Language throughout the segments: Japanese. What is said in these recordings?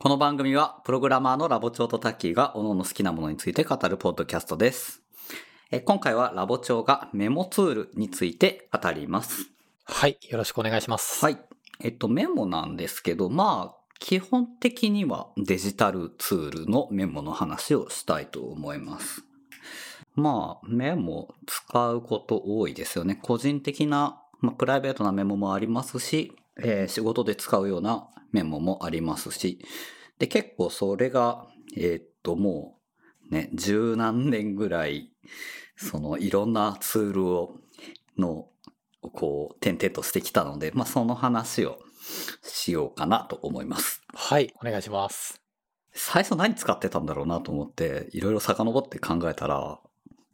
この番組は、プログラマーのラボ長とタッキーが、各々好きなものについて語るポッドキャストです。え今回は、ラボ長がメモツールについて語ります。はい。よろしくお願いします。はい。えっと、メモなんですけど、まあ、基本的にはデジタルツールのメモの話をしたいと思います。まあ、メモ使うこと多いですよね。個人的な、まあ、プライベートなメモもありますし、えー仕事で使うようなメモもありますし、で、結構それが、えーっと、もう、ね、十何年ぐらい、その、いろんなツールを、の、こう、点々としてきたので、まあ、その話をしようかなと思います。はい。お願いします。最初何使ってたんだろうなと思って、いろいろ遡って考えたら、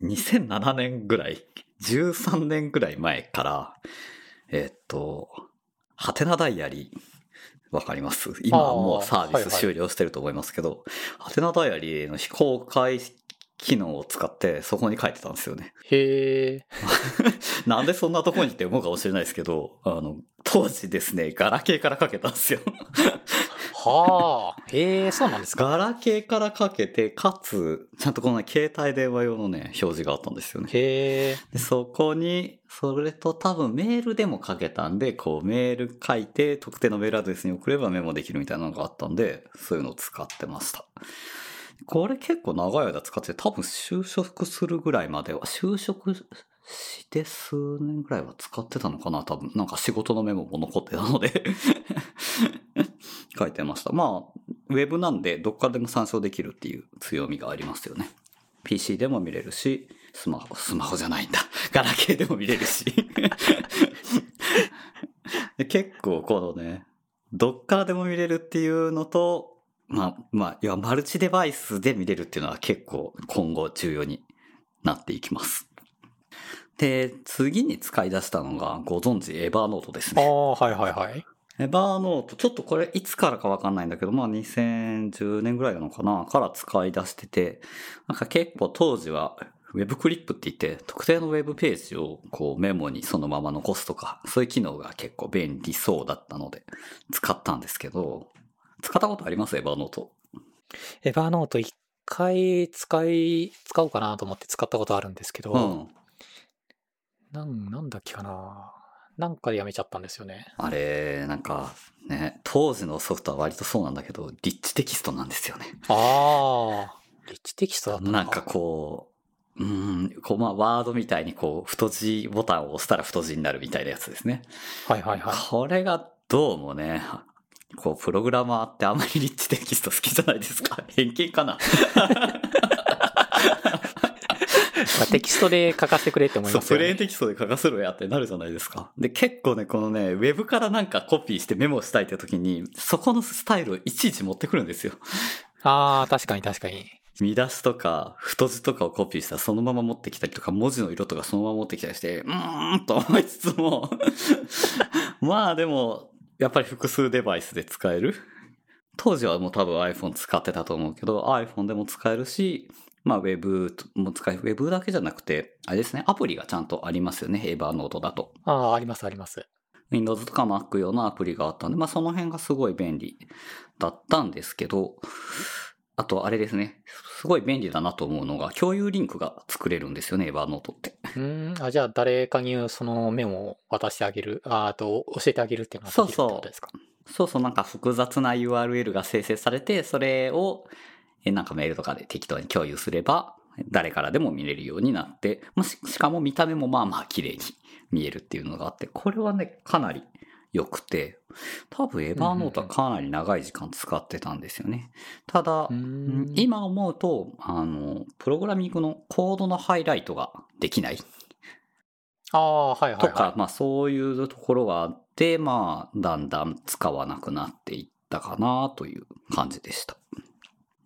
2007年ぐらい、13年ぐらい前から、えーっと、ハテナダイアリー、わかります？今はもうサービス終了してると思いますけど、ハテナダイアリーの非公開機能を使ってそこに書いてたんですよね。へえ。なんでそんなとこにって思うかもしれないですけど、あの、当時ですね、ガラケーからかけたんですよ。はあ。へえ、そうなんですか。ガラケーからかけて、かつ、ちゃんとこのね携帯電話用のね、表示があったんですよね。へえ。でそこに、それと多分メールでも書けたんで、こうメール書いて特定のメールアドレスに送ればメモできるみたいなのがあったんで、そういうのを使ってました。これ結構長い間使ってて、多分就職するぐらいまでは、就職して数年ぐらいは使ってたのかな多分。なんか仕事のメモも残ってたので 書いてました。まあ、ウェブなんでどっからでも参照できるっていう強みがありますよね。PC でも見れるし、スマホ、スマホじゃないんだ。ガラケーでも見れるし。結構このね、どっからでも見れるっていうのと、まあ、まあ、いや、マルチデバイスで見れるっていうのは結構今後重要になっていきます。で、次に使い出したのがご存知エバーノートですね。ああ、はいはいはい。エバーノート、ちょっとこれいつからかわかんないんだけど、まあ2010年ぐらいなのかなから使い出してて、なんか結構当時はウェブクリップって言って特定のウェブページをこうメモにそのまま残すとか、そういう機能が結構便利そうだったので使ったんですけど、使ったことあります？エバーノート。エバーノート一回使い、使おうかなと思って使ったことあるんですけど、うん。なん、なんだっけかな。なんかでやめちゃったんですよね。あれ、なんかね、当時のソフトは割とそうなんだけど、リッチテキストなんですよね。ああ。リッチテキストだったのなんかこう、うん、こうまあワードみたいにこう太字ボタンを押したら太字になるみたいなやつですね。はいはいはい。これがどうもね、こうプログラマーってあまりリッチテキスト好きじゃないですか偏見かなまあテキストで書かせてくれって思いそう、ますよね。プレーンテキストで書かせろやってなるじゃないですか。で、結構ね、このね、ウェブからなんかコピーしてメモしたいって時に、そこのスタイルをいちいち持ってくるんですよ。ああ、確かに確かに。見出しとか、太字とかをコピーしたらそのまま持ってきたりとか、文字の色とかそのまま持ってきたりして、うーんと思いつつも、まあでも、やっぱり複数デバイスで使える。当時はもう多分 iPhone 使ってたと思うけど、iPhone でも使えるし、まあ Web も使える。Web だけじゃなくて、あれですね、アプリがちゃんとありますよね、エバーノートだと。ああ、ありますあります。Windows とか Mac 用のアプリがあったんで、まあその辺がすごい便利だったんですけど、あとあれですね、すごい便利だなと思うのが、共有リンクが作れるんですよね、エヴァーノートって。うーん。あ、じゃあ誰かにそのメモを渡してあげる、ああと教えてあげるっていうのができるってことですか？そうそう、なんか複雑な URL が生成されて、それを、えなんかメールとかで適当に共有すれば、誰からでも見れるようになって、まあししかも見た目もまあまあ綺麗に見えるっていうのがあって、これはね、かなり良くて、多分エヴァーノートはかなり長い時間使ってたんですよね。ただ、今思うと、あの、プログラミングのコードのハイライトができないああ、はいはいとか、はい。まあそういうところがあって、まあだんだん使わなくなっていったかなという感じでした。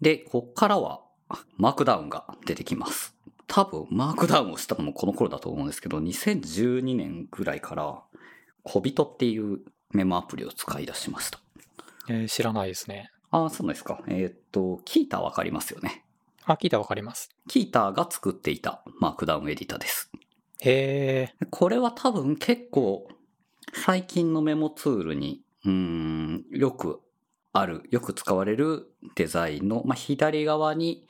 で、こっからはマークダウンが出てきます。多分マークダウンをしたのもこの頃だと思うんですけど、2012年ぐらいから小人っていうメモアプリを使い出しました。えー知らないですね。ああ、そうですか。えーっと、キーターわかりますよね。あ、聞いたらわかります。キーターが作っていたマークダウンエディターです。へえ。これは多分結構最近のメモツールに、うーん、よくある、よく使われるデザインの、まあ、左側に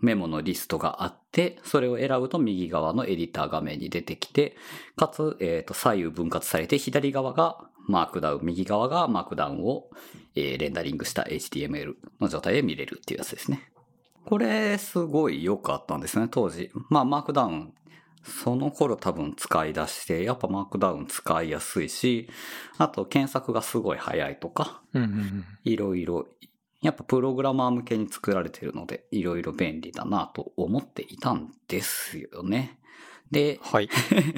メモのリストがあって、それを選ぶと右側のエディター画面に出てきて、かつ、えっ、と、左右分割されて、左側がマークダウン、右側がマークダウンを、えーレンダリングした HTML の状態で見れるっていうやつですね。これ、すごい良かったんですね、当時。まあ、マークダウン、その頃多分使い出して、やっぱマークダウン使いやすいし、あと検索がすごい早いとか。いろいろ、やっぱプログラマー向けに作られてるので、いろいろ便利だなと思っていたんですよね。で、はい。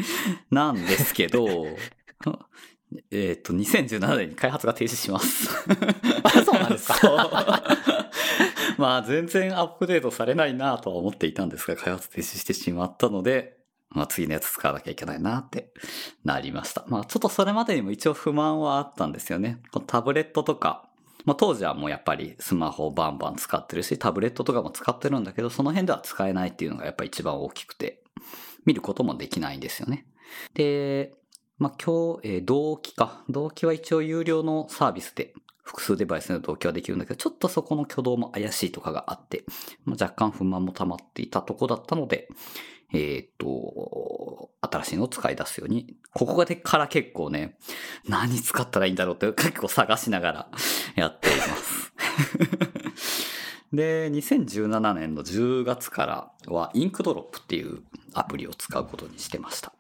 なんですけど、えっと、2017年に開発が停止します。あ、そうなんですか？まあ、全然アップデートされないなとは思っていたんですが、開発停止してしまったので、まあ、次のやつ使わなきゃいけないなってなりました。まあ、ちょっとそれまでにも一応不満はあったんですよね。このタブレットとか、まあ、当時はもうやっぱりスマホをバンバン使ってるし、タブレットとかも使ってるんだけど、その辺では使えないっていうのがやっぱ一番大きくて、見ることもできないんですよね。で、まあ、今日、えー同期か。同期は一応有料のサービスで複数デバイスの同期はできるんだけど、ちょっとそこの挙動も怪しいとかがあって、まあ、若干不満も溜まっていたとこだったので、えーっと、新しいのを使い出すように、ここがでから結構ね、何使ったらいいんだろうって結構探しながらやっています。で、2017年の10月からはインクドロップっていうアプリを使うことにしてました。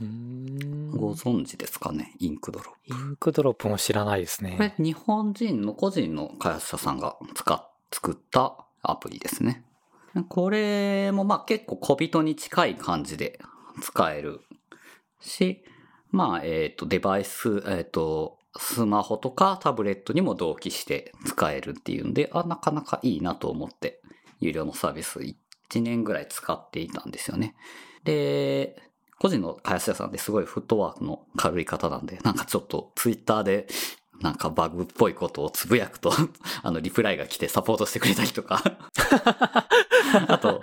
ご存知ですかね Inkdrop。Inkdropも知らないですこれね。日本人の個人の開発者さんが使っ作ったアプリですね。これもまあ結構小人に近い感じで使えるし、まあえっ、とデバイス、えっ、とスマホとかタブレットにも同期して使えるっていうんで、あ、なかなかいいなと思って有料のサービス1年ぐらい使っていたんですよね。で、個人の開発者さんですごいフットワークの軽い方なんで、なんかちょっとツイッターでなんかバグっぽいことをつぶやくと、あの、リプライが来てサポートしてくれたりとか、あと、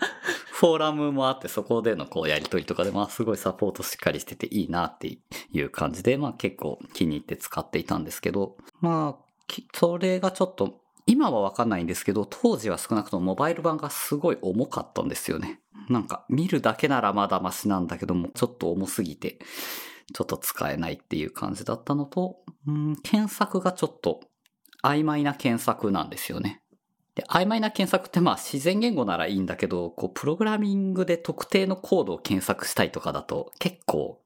フォーラムもあってそこでのこうやりとりとかで、まあすごいサポートしっかりしてていいなっていう感じで、まあ結構気に入って使っていたんですけど、まあ、それがちょっと、今はわかんないんですけど、当時は少なくともモバイル版がすごい重かったんですよね。なんか見るだけならまだマシなんだけども、ちょっと重すぎて、ちょっと使えないっていう感じだったのと、うん、検索がちょっと曖昧な検索なんですよね。で、曖昧な検索ってまあ自然言語ならいいんだけど、こう、プログラミングで特定のコードを検索したいとかだと結構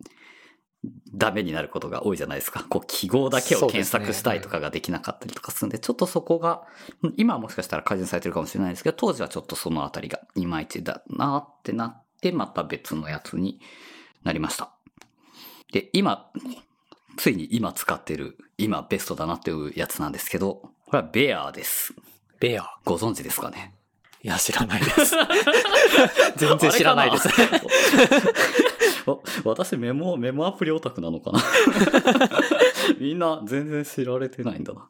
ダメになることが多いじゃないですか。こう、記号だけを検索したいとかができなかったりとかするんで、ちょっとそこが、うん今はもしかしたら改善されてるかもしれないですけど、当時はちょっとそのあたりがいまいちだなってなって、また別のやつになりました。で、今、ついに今使ってる、今ベストだなっていうやつなんですけど、これはベアーです。ベア。ご存知ですかね？いや、知らないです。全然知らないです。私メモ、メモアプリオタクなのかな？みんな全然知られてないんだな。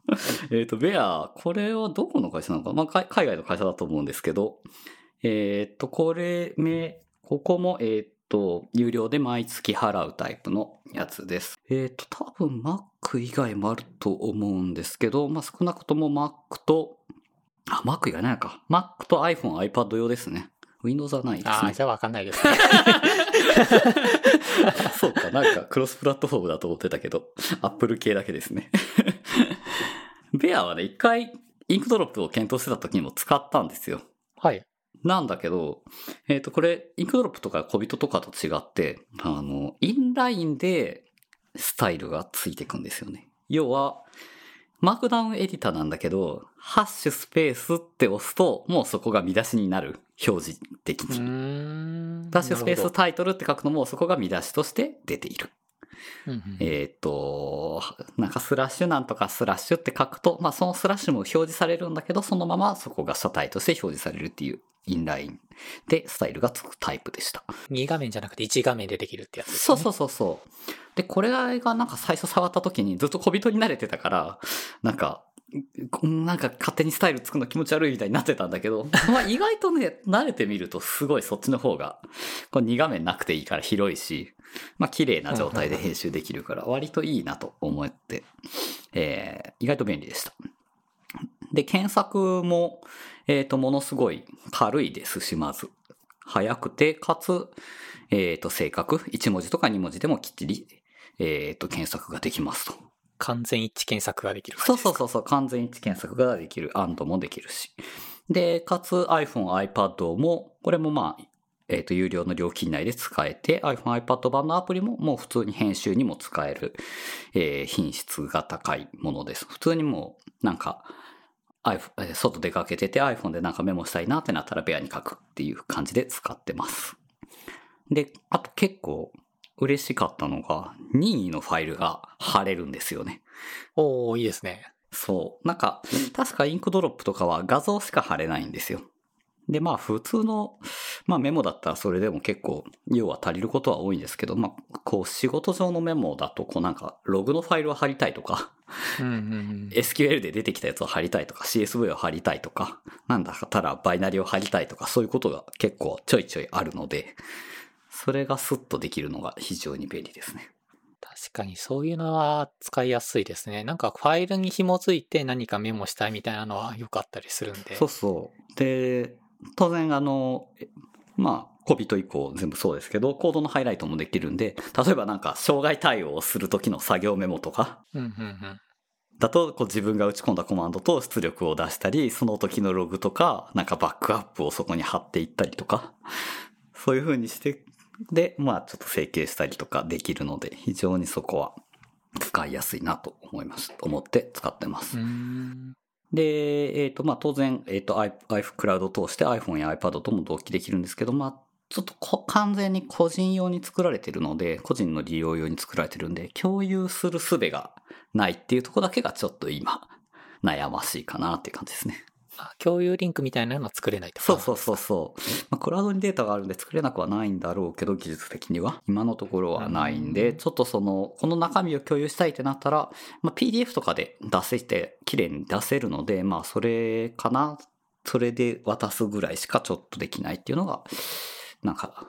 えっと、ベア、これはどこの会社なのかまあ、海海外の会社だと思うんですけど、えっと、これ、め、ここも、えっと、有料で毎月払うタイプのやつです。えっと、多分 Mac 以外もあると思うんですけど、まあ、少なくとも Mac と、あ、Mac 以外ないのか。Mac と iPhone、iPad 用ですね。Windows はないですね。ああ、じゃあわかんないですね。そうか、なんかクロスプラットフォームだと思ってたけど、アップル系だけですね。Bear はね、一回 Inkdrop を検討してた時にも使ったんですよ。はい。なんだけど、えっ、と、これ、 Inkdrop とか Kobito とかと違って、あの、インラインでスタイルがついていくんですよね。要は、 Markdown エディターなんだけど、ハッシュスペースって押すと、もうそこが見出しになる。表示的に。ん。ハッシュスペースタイトルって書くのも、そこが見出しとして出ている。うんうんえっ、と、なんかスラッシュなんとかスラッシュって書くと、まあそのスラッシュも表示されるんだけど、そのままそこが書体として表示されるっていうインラインでスタイルがつくタイプでした。2画面じゃなくて1画面でできるってやつですね。そうそうそうそう。で、これがなんか最初触った時にずっと小人に慣れてたから、なんか、うんなんか勝手にスタイルつくの気持ち悪いみたいになってたんだけど、まあ意外とね、慣れてみるとすごいそっちの方が、これ2画面なくていいから広いし、まあ綺麗な状態で編集できるから割といいなと思って、えー、意外と便利でした。で、検索も、えっ、と、ものすごい軽いですし、まず。早くて、かつ、えっ、と、正確。1文字とか2文字でもきっちり、えっ、と、検索ができますと。完全一致検索ができるそうそうそうそう、完全一致検索ができる。and もできるし。で、かつ iPhone、iPad も、これもまあ、えっ、と、有料の料金内で使えて、iPhone、iPad 版のアプリももう普通に編集にも使える、えー品質が高いものです。普通にもう、なんか、iPhone えー外出かけてて iPhone でなんかメモしたいなってなったらベアに書くっていう感じで使ってます。で、あと結構嬉しかったのが、任意のファイルが貼れるんですよね。おー、いいですね。そう。なんか、確かインクドロップとかは画像しか貼れないんですよ。で、まあ普通の、まあメモだったらそれでも結構量は足りることは多いんですけど、まあこう仕事上のメモだとこうなんかログのファイルを貼りたいとか、うんうんうん。SQL で出てきたやつを貼りたいとか、CSV を貼りたいとか、なんだったらバイナリを貼りたいとか、そういうことが結構ちょいちょいあるので、それがスッとできるのが非常に便利ですね。確かにそういうのは使いやすいですね。なんかファイルに紐づいて何かメモしたいみたいなのはよかったりするんで。そうそう。で、当然あの、えまあ、コビト以降全部そうですけど、コードのハイライトもできるんで、例えばなんか障害対応をする時の作業メモとか。だとこう自分が打ち込んだコマンドと出力を出したり、その時のログとか、なんかバックアップをそこに貼っていったりとか、そういう風にして、で、まあちょっと整形したりとかできるので、非常にそこは使いやすいなと思います。思って使ってますう。ーん。で、えっ、と、まあ、当然、えっ、と、i- iCloud を通して iPhone や iPad とも同期できるんですけど、まあ、ちょっと完全に個人用に作られてるので、個人の利用用に作られてるんで、共有する術がないっていうところだけがちょっと今、悩ましいかなっていう感じですね。あ共有リンクみたいなのは作れないとか。そうそうそうそう。まあ、クラウドにデータがあるんで作れなくはないんだろうけど、技術的には。今のところはないんで、うんちょっとその、この中身を共有したいってなったら、まあ、PDF とかで出せて、綺麗に出せるので、まあ、それかな。それで渡すぐらいしかちょっとできないっていうのが、なんか、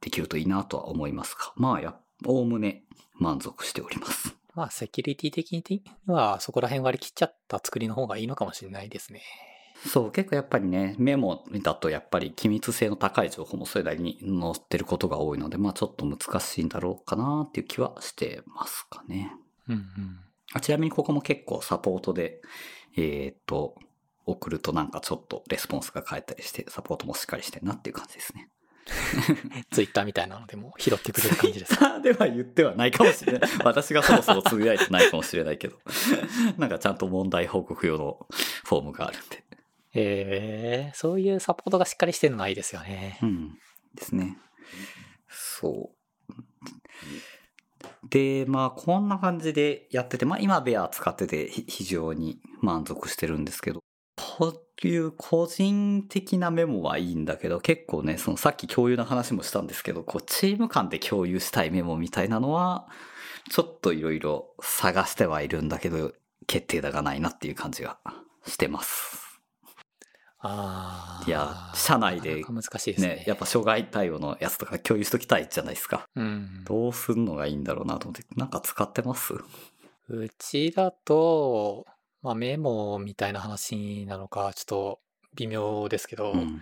できるといいなとは思いますが、まあ、や、おおむね満足しております。まあ、セキュリティ的にはそこら辺割り切っちゃった作りの方がいいのかもしれないですね。そう、結構やっぱりね、メモだとやっぱり機密性の高い情報もそれなりに載ってることが多いので、まあちょっと難しいんだろうかなっていう気はしてますかね。うんうん。あちなみにここも結構サポートで、えーっと、送るとなんかちょっとレスポンスが返ったりして、サポートもしっかりしてるなっていう感じですね。ツイッターみたいなのでも拾ってくれる感じです。Twitter では言ってはないかもしれない。私がそもそもつぶやいてないかもしれないけど。なんかちゃんと問題報告用のフォームがあるんで。へえー、そういうサポートがしっかりしてるのはいいですよね。うん。ですね。そう。で、まあ、こんな感じでやってて、まあ、今、ベア使ってて非常に満足してるんですけど、こういう個人的なメモはいいんだけど、結構ね、そのさっき共有の話もしたんですけど、こう、チーム間で共有したいメモみたいなのは、ちょっといろいろ探してはいるんだけど、決定打がないなっていう感じがしてます。ああ。いや社内で難しいですね。ね、やっぱ障害対応のやつとか共有しときたいじゃないですか。うん。どうすんのがいいんだろうなと思って、なんか使ってます？うちだと、まあメモみたいな話なのか、ちょっと微妙ですけど、うん。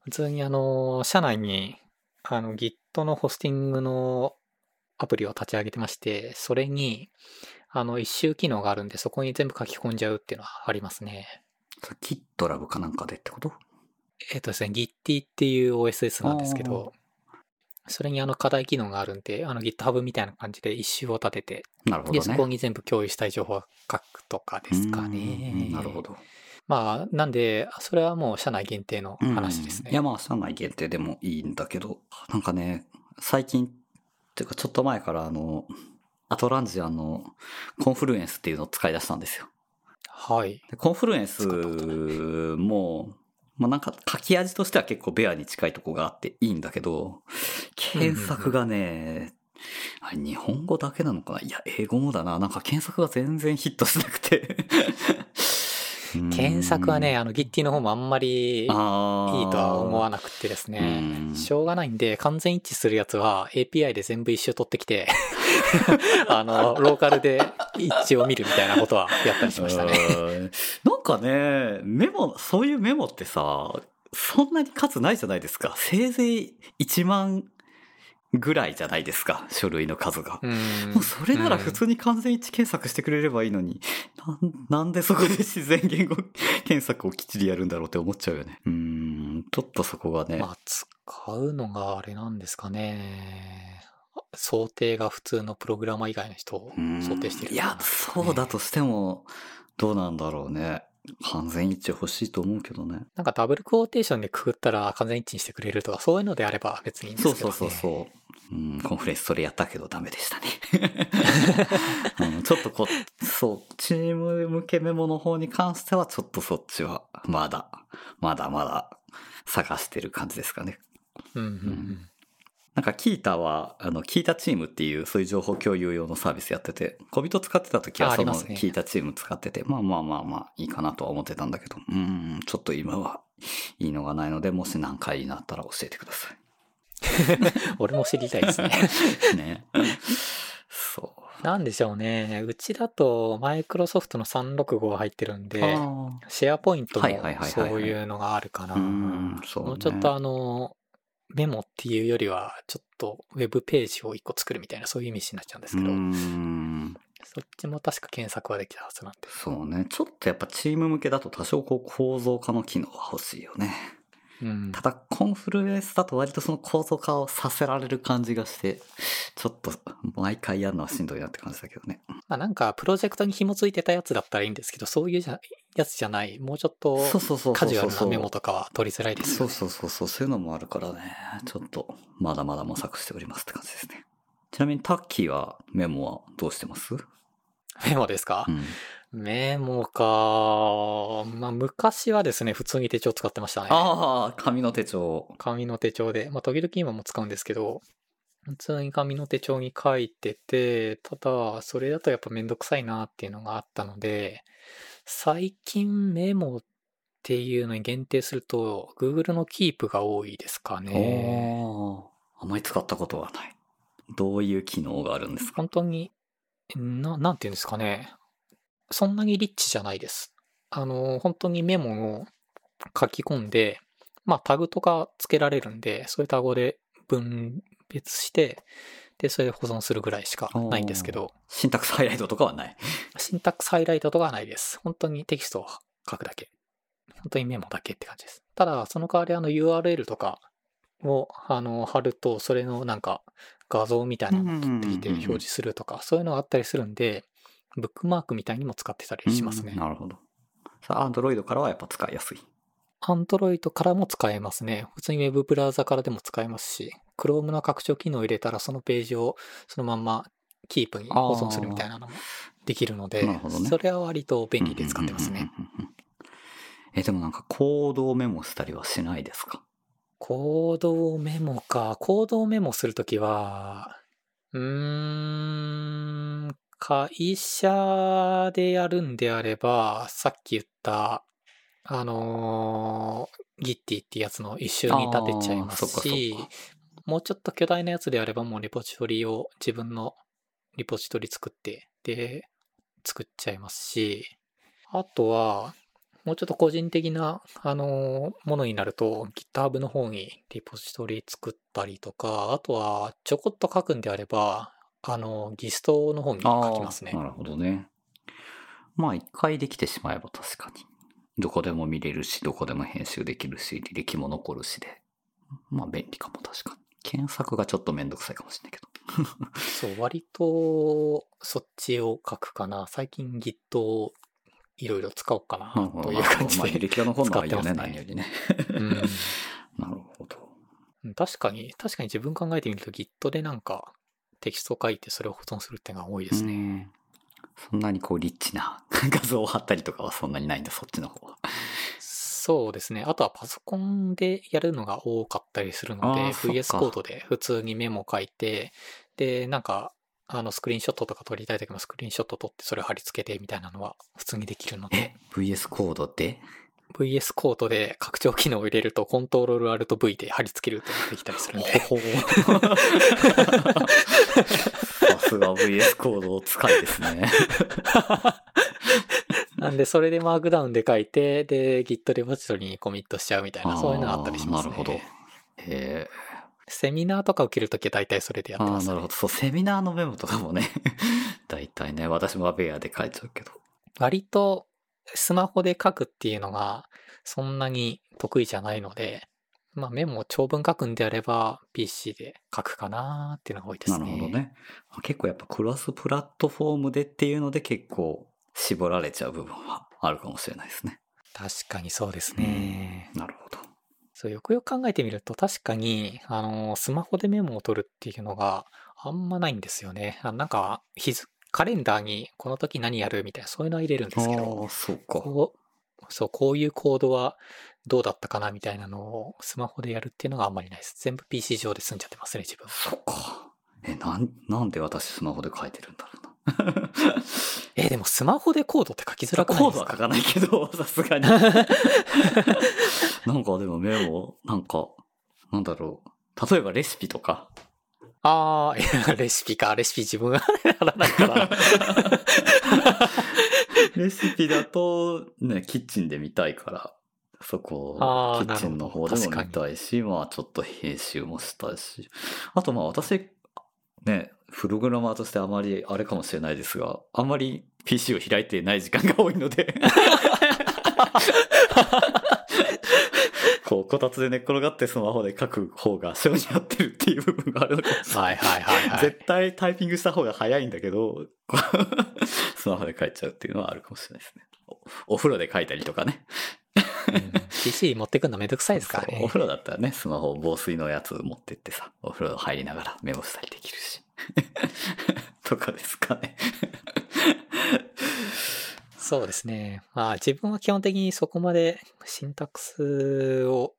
普通にあの、社内に、あの、Git のホスティングのアプリを立ち上げてまして、それに、あの、一周機能があるんで、そこに全部書き込んじゃうっていうのはありますね。それ GitLab かなんかでってこと？えっ、とですね、Git っていう OSS なんですけど、それにあの課題機能があるんで、あの GitHub みたいな感じで一周を立てて、で、なるほどね。そこに全部共有したい情報を書くとかですかねう。んなるほど。まあ、なんで、それはもう社内限定の話ですね。うんいや、まあ、社内限定でもいいんだけど、なんかね、最近、っていうかちょっと前からあの、アトランジアのコンフルエンスっていうのを使い出したんですよ。はい。でコンフルエンスも、まあなんか書き味としては結構ベアに近いとこがあっていいんだけど、検索がね、あれ日本語だけなのかな？いや、英語もだな。なんか検索が全然ヒットしなくて。検索はね、あの Git の方もあんまりいいとは思わなくてですうねん、しょうがないんで、完全一致するやつは API で全部一周取ってきて、あの、ローカルで一致を見るみたいなことはやったりしましたね。うん。なんかね、メモ、そういうメモってさ、そんなに数ないじゃないですか。せいぜい1万ぐらいじゃないですか、書類の数が。うんもうそれなら普通に完全一致検索してくれればいいのに、なんなんでそこで自然言語検索をきっちりやるんだろうって思っちゃうよね。うーん、ちょっとそこがね。まあ、使うのがあれなんですかね。想定が普通のプログラマー以外の人をうん想定してるいや、そうだとしても、どうなんだろうね。完全一致欲しいと思うけどね。なんかダブルクォーテーションでくくったら完全一致にしてくれるとか、そういうのであれば別にいいんですけど、ね。そうそうそうそう。うん、コンフレンスそれやったけどダメでしたね。うん、ちょっとこう、そう、チーム向けメモの方に関してはちょっとそっちはまだ、まだまだ探してる感じですかね。うんうんうん。なんかキータは、あの、キータチームっていうそういう情報共有用のサービスやってて、小人使ってた時はそのキータチーム使ってて、まあまあまあまあいいかなとは思ってたんだけど、うん、ちょっと今はいいのがないので、もし何回になったら教えてください。俺も知りたいですね。ね。そう。なんでしょうね。うちだとマイクロソフトの365入ってるんで、あシェアポイントもそういうのがあるかな。ーうん、そう、ね。もうちょっとあの、メモっていうよりは、ちょっとウェブページを一個作るみたいな、そういう意味になっちゃうんですけど、うんそっちも確か検索はできたはずなんで。そうね。ちょっとやっぱチーム向けだと多少こう構造化の機能は欲しいよね。うんた。だ、コンフルエンスだと割とその構造化をさせられる感じがして、ちょっと毎回やるのはしんどいなって感じだけどね。まあなんか、プロジェクトに紐ついてたやつだったらいいんですけど、そういうじゃやつじゃない、もうちょっとそうそうそうそうそう。カジュアルなメモとかは取りづらいですそう。そうそうそう、そういうのもあるからね。ちょっと、まだまだ模索しておりますって感じですね。ちなみにタッキーはメモはどうしてます？メモですか、うん。メモか。まあ昔はですね、普通に手帳使ってましたね。ああ、紙の手帳。紙の手帳で。まあ時々今も使うんですけど、普通に紙の手帳に書いてて、ただ、それだとやっぱめんどくさいなっていうのがあったので、最近メモっていうのに限定すると、Google の Keep が多いですかね。あまり使ったことはない。どういう機能があるんですか？本当に、な、なんていうんですかね。そんなにリッチじゃないです。あの、本当にメモを書き込んで、まあタグとかつけられるんで、そういうタグで分別して、で、それで保存するぐらいしかないんですけど、シンタックスハイライトとかはない。シンタックスハイライトとかはないです。本当にテキストを書くだけ。本当にメモだけって感じです。ただ、その代わりあの URL とかをあの貼ると、それのなんか画像みたいなのを取ってきて表示するとか、そういうのがあったりするんで、ブックマークみたいにも使ってたりしますねうん。なるほど。さあ、Android からはやっぱ使いやすい。Android からも使えますね。普通に Web ブラウザからでも使えますし、Chrome の拡張機能を入れたらそのページをそのまんま Keep に保存するみたいなのもできるので、ね。それは割と便利で使ってますね。え、でもなんかコードをメモしたりはしないですか？コードメモか。コードメモするときは、うーん、会社でやるんであれば、さっき言った、あのー、Gitty ってやつの一周に立てちゃいますしか、もうちょっと巨大なやつであればもうリポジトリを自分のリポジトリ作って、で、作っちゃいますし、あとは、もうちょっと個人的な、あのーものになると、GitHub の方にリポジトリ作ったりとか、あとは、ちょこっと書くんであれば、あの、ギストの方に書きますね。なるほどね。まあ一回できてしまえば確かに。どこでも見れるし、どこでも編集できるし、履歴も残るしで。まあ便利かも確かに。検索がちょっとめんどくさいかもしれないけど。そう、割と、そっちを書くかな。最近 Git をいろいろ使おうかな、という感じまあ履で。歴が残るのはいいよね、何よりね。うん なるほど。うん確かに、確かに自分考えてみると Git でなんかテキスト書いてそれを保存するっていうのが多いですね。ね。そんなにこうリッチな画像を貼ったりとかはそんなにないんだ、そっちの方は。そうですね。あとはパソコンでやるのが多かったりするので、VS コードで普通にメモ書いて、で、なんか、あの、スクリーンショットとか撮りたい時もスクリーンショット撮ってそれを貼り付けてみたいなのは普通にできるので、え、VS コードで？VS コードで拡張機能を入れるとコントロール Alt V で貼り付けるってできたりするんで、さすが VS コード使いですね。なんでそれでマークダウンで書いて、で、Git レポジトリにコミットしちゃうみたいな、そういうのがあったりしますね。なるほど。へセミナーとか受けるときは大体それでやってます、ね。なるほど。そう、セミナーのメモとかもね、大体ね、私もベアで書いちゃうけど。割とスマホで書くっていうのがそんなに得意じゃないので、まあメモを長文書くんであれば PC で書くかなっていうのが多いですね。なるほどね。結構やっぱクロスプラットフォームでっていうので結構絞られちゃう部分はあるかもしれないですね。確かにそうですね。なるほど。そう、よくよく考えてみると確かに、あの、スマホでメモを取るっていうのがあんまないんですよね。あなんか、日付、カレンダーにこの時何やるみたいな、そういうのは入れるんですけどそうか。こう、そう、こういうコードはどうだったかなみたいなのをスマホでやるっていうのがあんまりないです。全部 PC 上で済んじゃってますね、自分。そうか。え、なん、なんで私スマホで書いてるんだろうな。えーでもスマホでコードって書きづらくないですか？コードは書かないけど、さすがに。なんかでもメモ、なんか、なんだろう。例えばレシピとか。ああ、レシピか。レシピ自分がやらないから。レシピだと、ね、キッチンで見たいから、そこキッチンの方でも見たいし、まあちょっと編集もしたいし。あとまあ私、ね、プログラマーとしてあまりあれかもしれないですが、あんまり PC を開いてない時間が多いので、こう、こたつで寝っ転がってスマホで書く方が性に合ってるっていう部分があるのかもしれない。はいはいはいはい。絶対タイピングした方が早いんだけど、スマホで書いちゃうっていうのはあるかもしれないですね。おお風呂で書いたりとかね。うん PC 持ってくるのめんどくさいですからねお。風呂だったらね、スマホ防水のやつ持ってってさ、お風呂入りながらメモしたりできるし。とかですかね。そうですね。まあ自分は基本的にそこまでシンタックスを、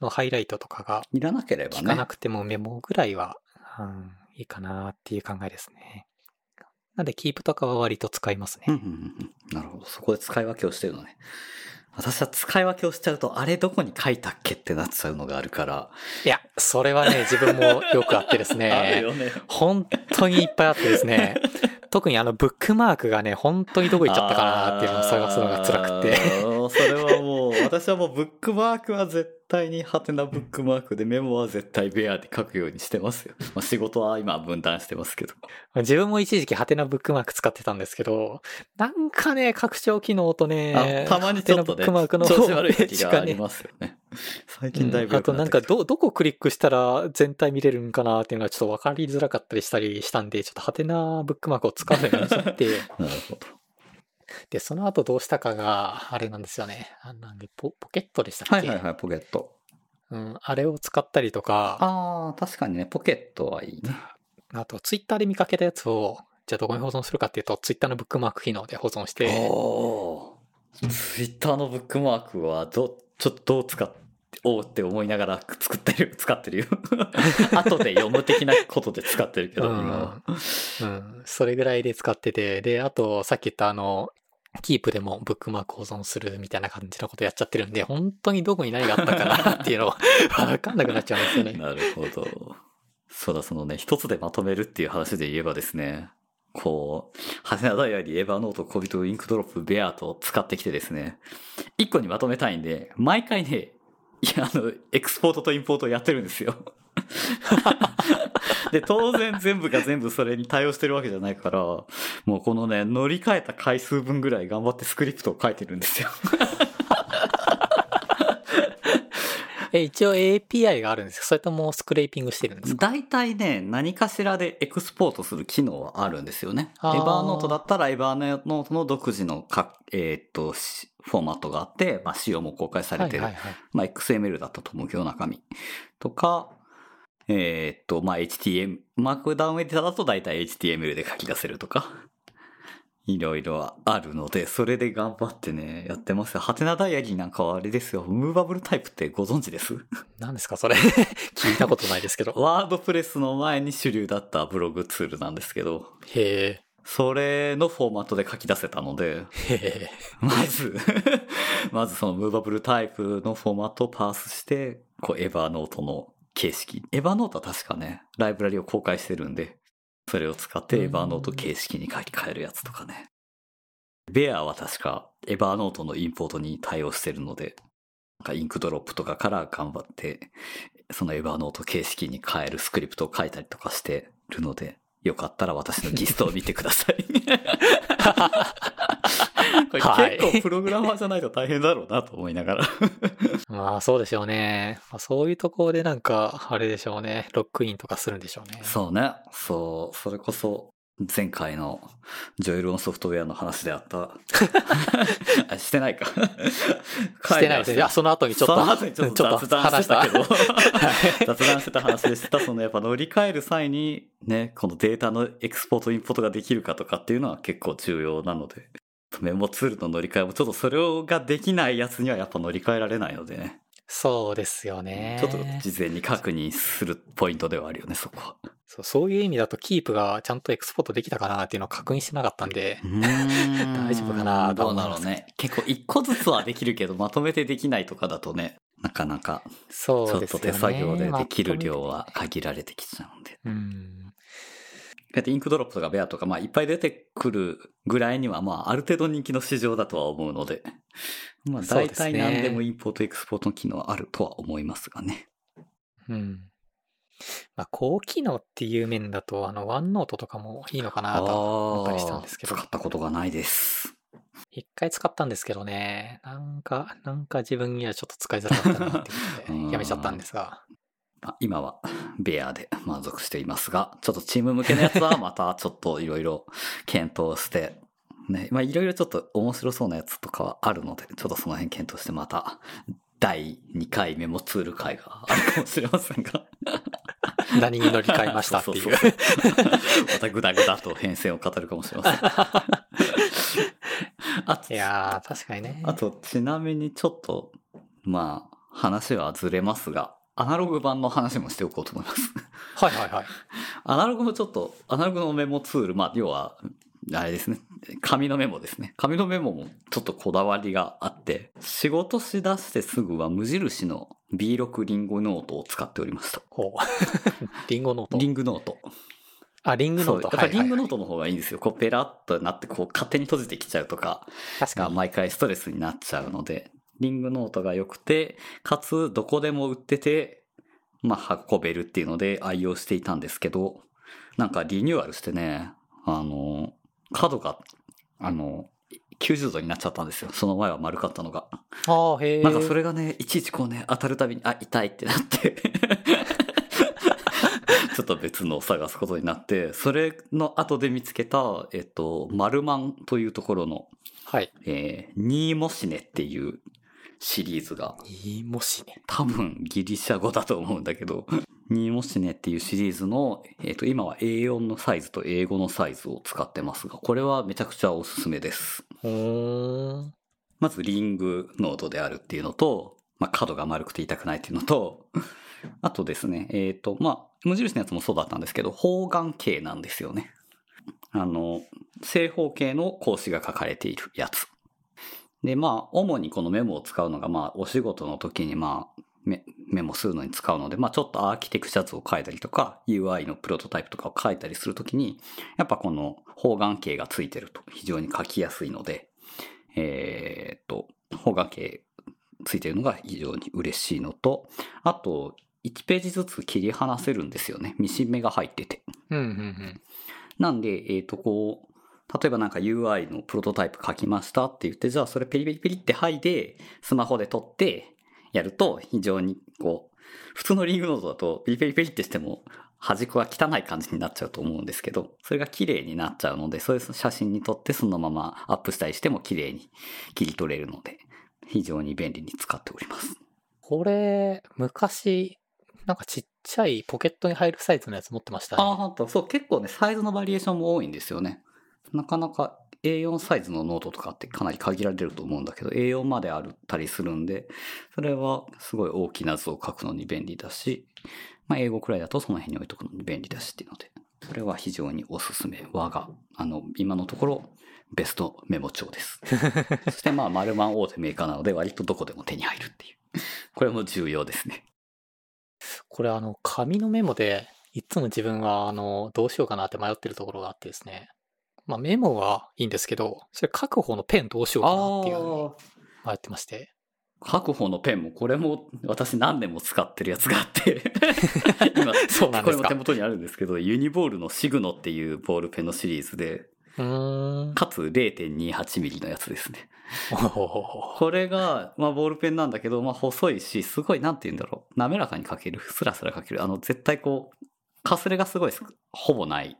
のハイライトとかがいらなければかなくてもメモぐらいは、うん、いいかなっていう考えですね。なんで、キープとかは割と使いますね。うんうんうんうんなるほど。そこで使い分けをしてるのね。私は使い分けをしちゃうと、あれどこに書いたっけってなっちゃうのがあるから。いや、それはね、自分もよくあってです あるね。よね。本当にいっぱいあってですね。特にあのブックマークがね、本当にどこ行っちゃったかなっていうのを探すのが辛くて。それはもう、私はもうブックマークは絶対にハテナブックマークでメモは絶対ベアで書くようにしてますよ。まあ、仕事は今分担してますけど。自分も一時期ハテナブックマーク使ってたんですけど、なんかね、拡張機能とねあ、たまにちょっとね、ハテナブックマークの調子悪い時がありますよね。最近だいぶうんあとなんかどど、どこクリックしたら全体見れるんかなっていうのはちょっと分かりづらかったりしたりしたんで、ちょっとハテナブックマークを使うようにしちゃって、なるほど。で、その後どうしたかが、あれなんですよね。あなんでポ、ポケットでしたっけ、はいはいはい、ポケット。うん、あれを使ったりとか、ああ、確かにね、ポケットはいいね。あとツイッターで見かけたやつを、じゃあどこに保存するかっていうと、ツイッターのブックマーク機能で保存して、おーツイッターのブックマークはど、ちょっとどう使って、おうって思いながら作ってる、使ってるよ。後で読む的なことで使ってるけど、うん。うん、それぐらいで使ってて、で、あと、さっき言ったあの、キープでもブックマーク保存するみたいな感じのことやっちゃってるんで、本当にどこに何があったかなっていうの わかんなくなっちゃうんですよね。なるほど。そうだ、そのね、一つでまとめるっていう話で言えばですね、こう、ハテナダイアリー、エヴァノート、コビト、インクドロップ、ベアと使ってきてですね、一個にまとめたいんで、毎回ね、いや、あの、エクスポートとインポートをやってるんですよ。で、当然全部が全部それに対応してるわけじゃないから、もうこのね、乗り換えた回数分ぐらい頑張ってスクリプトを書いてるんですよ。え、一応 API があるんですか？それともスクレーピングしてるんですか？大体ね、何かしらでエクスポートする機能はあるんですよね。エあーノートだったらエヴァーノートの独自のか、えーっと、しフォーマットがあって、まあ、仕様も公開されてる。はいはいはい。まあ、XML だったと思うけど、中身。とか、えーっと、まあ、HTML、マークダウンエディターだと大体 HTML で書き出せるとか。いろいろあるので、それで頑張ってね、やってますよ。ハテナダイアリーなんかはあれですよ。ムーバブルタイプってご存知です？何ですかそれ。聞いたことないですけど。ワードプレスの前に主流だったブログツールなんですけど、へそれのフォーマットで書き出せたので、え。へえ。まず、まずその Movable Type のフォーマットをパースして、こう Evernote の形式。 Evernote は確かね、ライブラリを公開してるんで、それを使って Evernote 形式に書き換えるやつとかね。 Bear は確か Evernote のインポートに対応してるので、なんか Inkdrop とかから頑張って、その Evernote 形式に変えるスクリプトを書いたりとかしてるので、よかったら私の Gist を見てください。結構プログラマーじゃないと大変だろうなと思いながら。まあそうでしょうね。まあそういうところでなんか、あれでしょうね。ロックインとかするんでしょうね。そうね。そう。それこそ、前回のジョエルオンソフトウェアの話であった。あしてないか。してないですね。あ、その後にちょっと、その後にちょっと雑談してたけど、はい雑談してた話でした。そのやっぱ乗り換える際にね、このデータのエクスポート、インポートができるかとかっていうのは結構重要なので、メモツールの乗り換えもちょっとそれができないやつにはやっぱ乗り換えられないのでね。そうですよね。ちょっと事前に確認するポイントではあるよね、そこは。そうそういう意味だと、キープがちゃんとエクスポートできたかなっていうのを確認してなかったんで、大 大丈夫かなとどうだろうね。結構一個ずつはできるけど、まとめてできないとかだとね、なかなかちょっと。手作業でできる量は限られてきちゃうんで。うん。インクドロップとかベアとか、まあいっぱい出てくるぐらいには、まあある程度人気の市場だとは思うので、まあ大体何でもインポートエクスポートの機能はあるとは思いますがね。うん。まあ、高機能っていう面だと、あの、ワンノートとかもいいのかなと思ったりしたんですけど使、ったことがないです。一回使ったんですけどね、なんか、なんか自分にはちょっと使いづらかったなってこと うんで、やめちゃったんですが、まあ今はベアで満足していますが、ちょっとチーム向けのやつは またちょっといろいろ検討して、ね、まあいろいろちょっと面白そうなやつとかはあるので、ちょっとその辺検討してまた第2回メモツール会があるかもしれませんが。何に乗り換えましたっていう。そそそう またグダグダと変遷を語るかもしれません。いやー、確かにね。あと、ちなみにちょっと、まあ、話はずれますが、アナログ版の話もしておこうと思います。はいはいはい。アナログもちょっと、アナログのメモツール、まあ、要は、あれですね。紙のメモですね。紙のメモもちょっとこだわりがあって、仕事しだしてすぐは無印の B6 リンゴノートを使っておりました。ほう。リンゴノート。リングノート。あ、リングノート。っぱりリングノート。トの方がいいんですよ。こうペラッとなって、こう勝手に閉じてきちゃうとか、が確かに。毎回ストレスになっちゃうので、リングノートが良くて、かつどこでも売ってて、まあ運べるっていうので愛用していたんですけど、なんかリニューアルしてね、あの、角が、あの、90度になっちゃったんですよ。その前は丸かったのが。ああ、へえ。なんかそれがね、いちいちこうね、当たるたびに、あ、痛いってなって。ちょっと別のを探すことになって、それの後で見つけた、えっと、マルマンというところの、はい。えー、ニーモシネっていうシリーズが、いいもしね。多分ギリシャ語だと思うんだけど、ニーモシネっていうシリーズの、えっ、と、今は A4 のサイズと英語のサイズを使ってますが、これはめちゃくちゃおすすめです。まずリングノートであるっていうのと、まあ、角が丸くて痛くないっていうのと、あとですね、えっ、と、まあ、無印のやつもそうだったんですけど、方眼形なんですよね。あの、正方形の格子が書かれているやつ。で、まあ、主にこのメモを使うのが、まあ、お仕事の時に、まあ、メメモするのに使うので、まあ、ちょっとアーキテクチャ図を書いたりとか、UI のプロトタイプとかを書いたりするときに、やっぱこの方眼形がついてると非常に書きやすいので、えーっと、方眼形ついてるのが非常に嬉しいのと、あと、1ページずつ切り離せるんですよね。ミシン目が入ってて。うんうんうん。なんで、えっ、と、こう、例えばなんか UI のプロトタイプ書きましたって言って、じゃあそれペリペリペリって剥いで、スマホで撮ってやると非常にこう、普通のリングノートだとペリペリペリってしても端っこが汚い感じになっちゃうと思うんですけど、それが綺麗になっちゃうので、そういう写真に撮ってそのままアップしたりしても綺麗に切り取れるので、非常に便利に使っております。これ、昔、なんかちっちゃいポケットに入るサイズのやつ持ってましたね。ああ、ほんと。そう、結構ね、サイズのバリエーションも多いんですよね。なかなか A4 サイズのノートとかってかなり限られると思うんだけど、A4 まであったりするんで、それはすごい大きな図を書くのに便利だし、まあ、 A5 くらいだとその辺に置いとくのに便利だしっていうので、これは非常におすすめ。我が、あの、今のところ、ベストメモ帳です。そしてまあ、マルマン大手メーカーなので、割とどこでも手に入るっていう。これも重要ですね。これあの、紙のメモで、いつも自分はあの、どうしようかなって迷ってるところがあってですね。まあメモはいいんですけど、それ書く方のペンどうしようかなっていうのに迷ってまして。書く方のペンも、これも私何年も使ってるやつがあって、今、そうなんですかこれも手。元にあるんですけど、ユニボールのシグノっていうボールペンのシリーズで。かつ0.28ミリのやつですね。これが、まあ、ボールペンなんだけど、まあ、細いし、すごい、なんて言うんだろう。滑らかに書ける。スラスラ書ける。あの、絶対こう、かすれがすごいすほぼない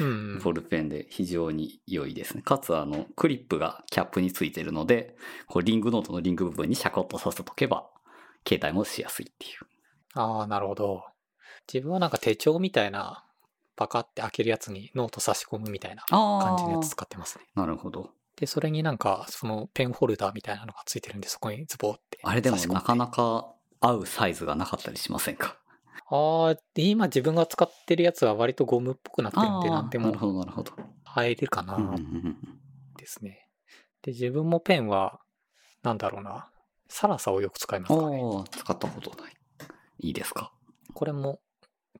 うん。ボールペンで非常に良いですね。かつ、あの、クリップがキャップについてるので、こう、リングノートのリング部分にシャコッとさせとけば、携帯もしやすいっていう。ああ、なるほど。自分はなんか手帳みたいな、パカって開けるやつにノート差し込むみたいなあ感じのやつ使ってますね。なるほど。で、それになんか、そのペンホルダーみたいなのがついてるんで、そこにズボーってあれでもなかなか合うサイズがなかったりしませんか？ああ、で今自分が使ってるやつは割とゴムっぽくなってるんで、あなんでーなるほもど、なるほど。入るかなですね。で、自分もペンは、なんだろうな、サラサをよく使いますかね。使ったことない。いいですか？これも、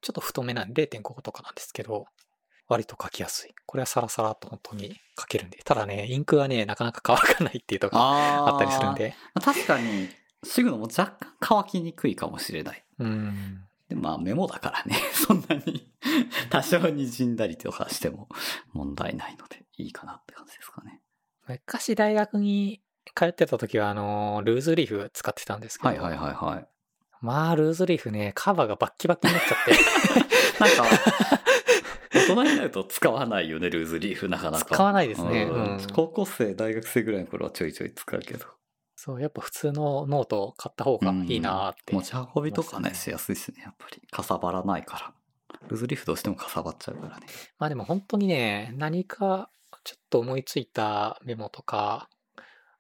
ちょっと太めなんで0.5とかなんですけど、割と書きやすい。これはサラサラっと本当に書けるんで。ただね、インクはね、なかなか乾かないっていうとこがああったりするん。で。まあ確かに、シグノも若干乾きにくいかもしれない。うん。でまあメモだからね、そんなに 多少にじんだりとかしても問題ないのでいいかなって感じですかね。昔大学に通ってた時は、あの、ルーズリーフ使ってたんですけど、はいはいはいはい。まあ、ルーズリーフね、カバーがバッキバキになっちゃって。なんか、大人になると使わないよね、ルーズリーフなかなか。使わないですねうんうん高校生、大学生ぐらいの頃はちょいちょい使うけど。そう、やっぱ普通のノートを買った方がいいなーって。持ち運びとかね、しやすいしね、やっぱり。かさばらないから。ルーズリーフどうしてもかさばっちゃうからね。まあでも本当にね、何かちょっと思いついたメモとか、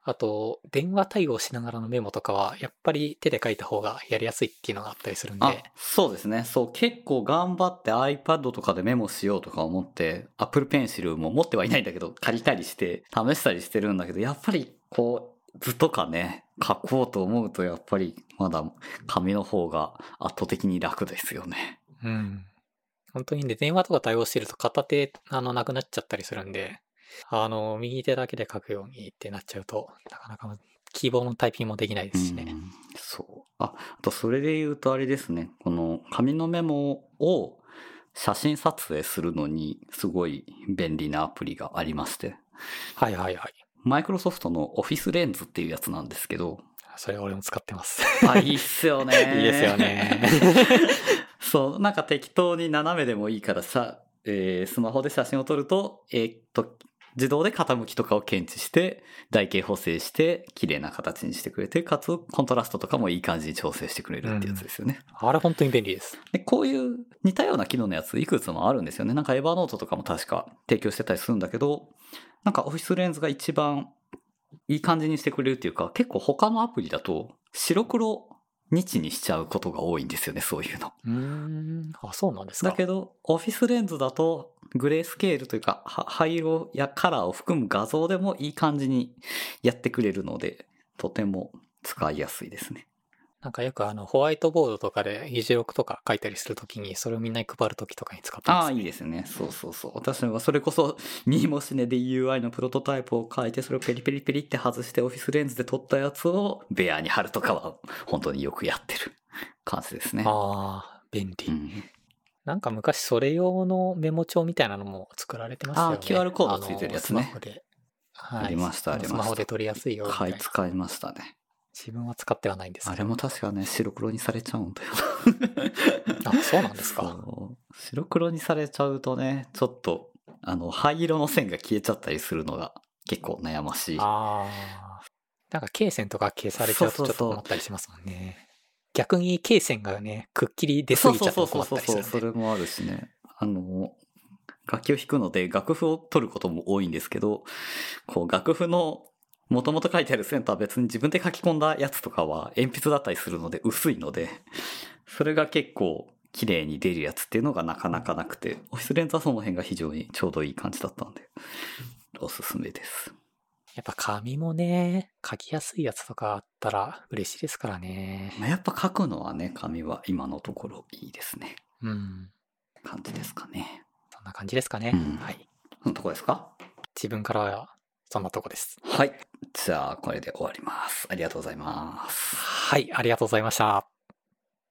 あと、電話対応しながらのメモとかは、やっぱり手で書いた方がやりやすいっていうのがあったりするんで、あ、そうですね。そう、結構頑張って iPad とかでメモしようとか思って、Apple Pencil も持ってはいないんだけど、借りたりして、試したりしてるんだけど、やっぱりこう、図とかね、書こうと思うと、やっぱりまだ紙の方が圧倒的に楽ですよね。うん。本当にね、電話とか対応してると片手、あの、なくなっちゃったりするんで、あの、右手だけで書くようにってなっちゃうと、なかなかキーボードのタイピングもできないですしね。うんそう。あ、あとそれで言うとあれですね。この紙のメモを写真撮影するのにすごい便利なアプリがありまして。はいはいはい。マイクロソフトのオフィスレンズっていうやつなんですけど。それ俺も使ってます。あ、いいっすよね。いいですよね。そう、なんか適当に斜めでもいいからさ、えースマホで写真を撮ると、えーっと、自動で傾きとかを検知して、台形補正して、綺麗な形にしてくれて、かつ、コントラストとかもいい感じに調整してくれるってやつですよね。あれ本当に便利です。で、こういう似たような機能のやついくつもあるんですよね。なんかエヴァノートとかも確か提供してたりするんだけど、なんかオフィスレンズが一番いい感じにしてくれるっていうか、結構他のアプリだと白黒日にしちゃうことが多いんですよね、そういうの。うーん。あ、そうなんですか。だけど、オフィスレンズだとグレースケールというか、は灰色やカラーを含む画像でもいい感じにやってくれるので、とても使いやすいですね。なんかよくあの、ホワイトボードとかで議事録とか書いたりするときに、それをみんなに配るときとかに使ってます、ああ、いいですね。そうそうそう。私はそれこそ、ミーモシネで UI のプロトタイプを書いて、それをペリペリペリって外してオフィスレンズで撮ったやつをベアに貼るとかは、本当によくやってる感じですね。ああ、便利。うん、なんか昔それ用のメモ帳みたいなのも作られてましたよね。あー QR コードついてるやつねあのスマホで。はい。ありましたありましたスマホで撮りやすいよみたはいい、な。使いましたね。自分は使ってはないんです。あれも確かね、白黒にされちゃうんだよな。あ、そうなんですか。そう白黒にされちゃうとね、ちょっと、あの、灰色の線が消えちゃったりするのが結構悩ましい。ああ。なんか、罫線とか消されちゃうとちょっそうそうそうと困ったりしますもんね。逆に罫線がね、くっきり出すぎちゃうと困ったりするんで。それもあるしね。あの、楽器を弾くので楽譜を取ることも多いんですけど、こう楽譜の元々書いてあるセンター別に自分で書き込んだやつとかは鉛筆だったりするので薄いので、それが結構綺麗に出るやつっていうのがなかなかなくて、オフィスレンズはその辺が非常にちょうどいい感じだったんで、おすすめです。やっぱ紙もね、書きやすいやつとかあったら嬉しいですからね。まあやっぱ書くのはね、紙は今のところいいですね。うん。感じですかね。そんな感じですかね。うんはい。そのとこですか？自分からはそんなとこです。はい。じゃあ、これで終わります。ありがとうございます。はい、ありがとうございました。